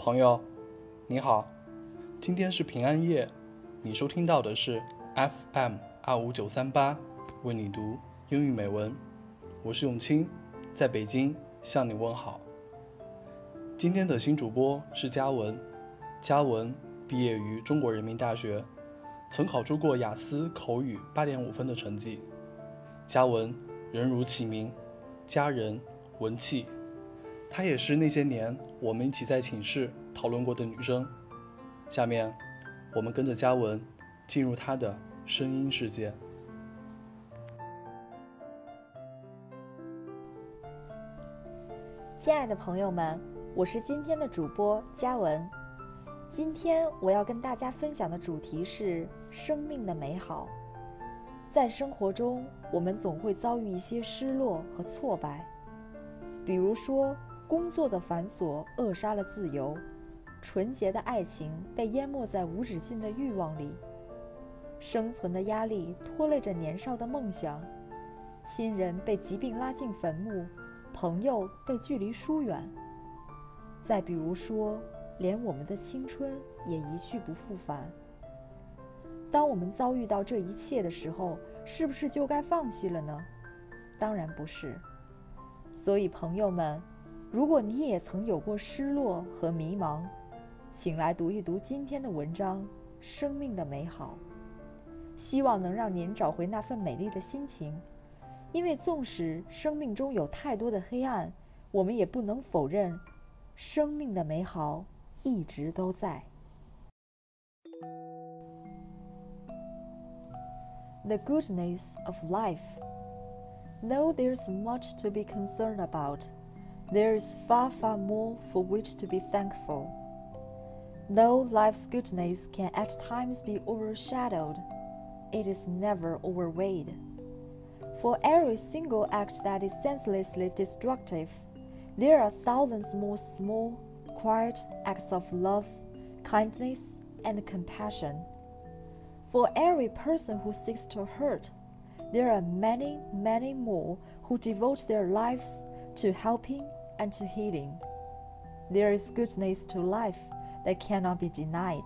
朋友，你好，今天是平安夜，你收听到的是 FM 二五九三八，为你读英语美文，我是永清，在北京向你问好。今天的新主播是嘉文，嘉文毕业于中国人民大学，曾考出过雅思口语八点五分的成绩。嘉文人如其名，佳人文气。她也是那些年我们一起在寝室讨论过的女生。下面，我们跟着嘉文进入她的声音世界。亲爱的朋友们，我是今天的主播嘉文。今天我要跟大家分享的主题是生命的美好。在生活中，我们总会遭遇一些失落和挫败，比如说。工作的繁琐扼杀了自由，纯洁的爱情被淹没在无止境的欲望里，生存的压力拖累着年少的梦想，亲人被疾病拉进坟墓，朋友被距离疏远。再比如说，连我们的青春也一去不复返。当我们遭遇到这一切的时候，是不是就该放弃了呢？当然不是。所以，朋友们。如果你也曾有过失落和迷茫，请来读一读今天的文章《生命的美好》，希望能让您找回那份美丽的心情。因为纵使生命中有太多的黑暗，我们也不能否认，生命的美好一直都在。The goodness of life. Though there's much to be concerned about. There is far, far more for which to be thankful. Though life's goodness can at times be overshadowed, it is never overweighed. For every single act that is senselessly destructive, there are thousands more small, quiet acts of love, kindness, and compassion. For every person who seeks to hurt, there are many, many more who devote their lives to helping and to healing. There is goodness to life that cannot be denied.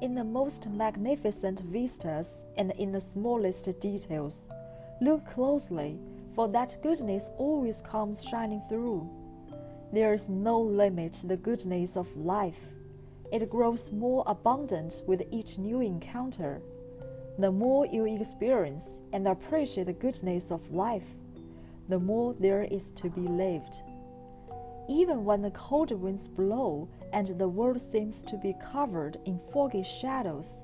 In the most magnificent vistas and in the smallest details, look closely, for that goodness always comes shining through. There is no limit to the goodness of life. It grows more abundant with each new encounter. The more you experience and appreciate the goodness of life, the more there is to be lived. Even when the cold winds blow and the world seems to be covered in foggy shadows,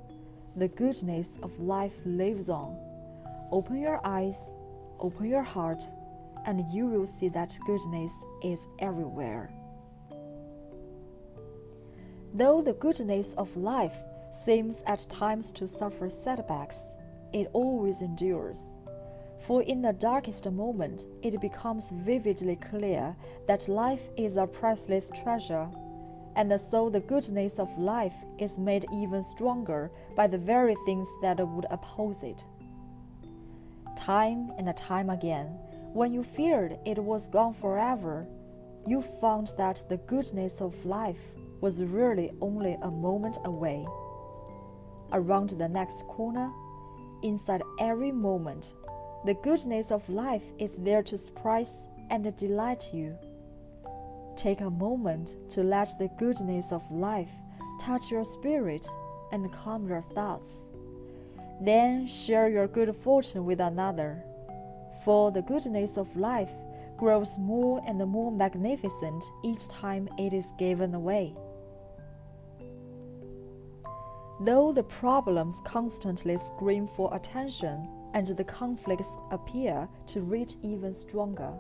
the goodness of life lives on. Open your eyes, open your heart, and you will see that goodness is everywhere. Though the goodness of life seems at times to suffer setbacks, it always endures. For in the darkest moment, it becomes vividly clear that life is a priceless treasure, and so the goodness of life is made even stronger by the very things that would oppose it. Time and time again, when you feared it was gone forever, you found that the goodness of life was really only a moment away. Around the next corner, inside every moment, the goodness of life is there to surprise and delight you. Take a moment to let the goodness of life touch your spirit and calm your thoughts. Then share your good fortune with another, for the goodness of life grows more and more magnificent each time it is given away. Though the problems constantly scream for attention, and the conflicts appear to reach even stronger.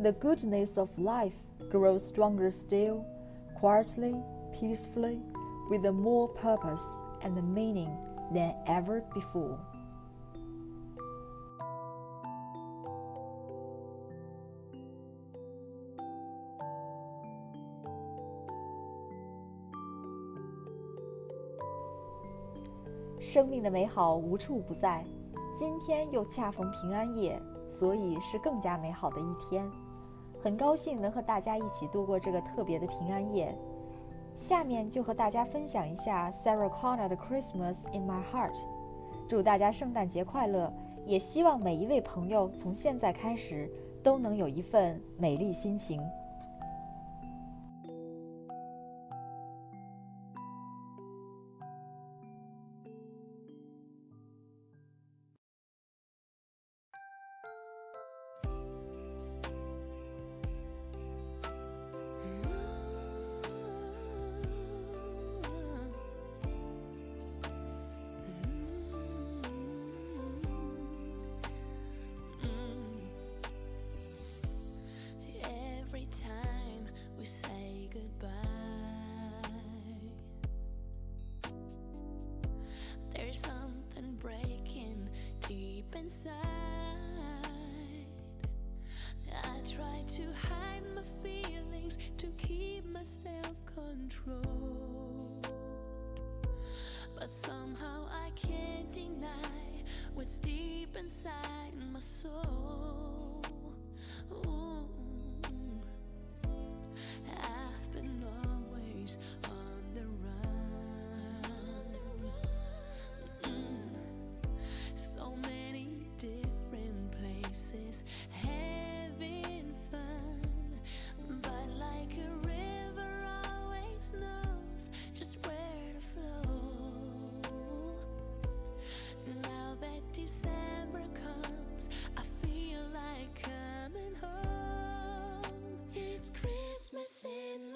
The goodness of life grows stronger still, quietly, peacefully, with more purpose and meaning than ever before. 生命的美好无处不在。 今天又恰逢平安夜，所以是更加美好的一天。很高兴能和大家一起度过这个特别的平安夜。下面就和大家分享一下 Sarah Connor 的《Christmas in My Heart》。祝大家圣诞节快乐！也希望每一位朋友从现在开始都能有一份美丽心情。Controlled. But somehow I can't deny what's deep inside my soul. Christmas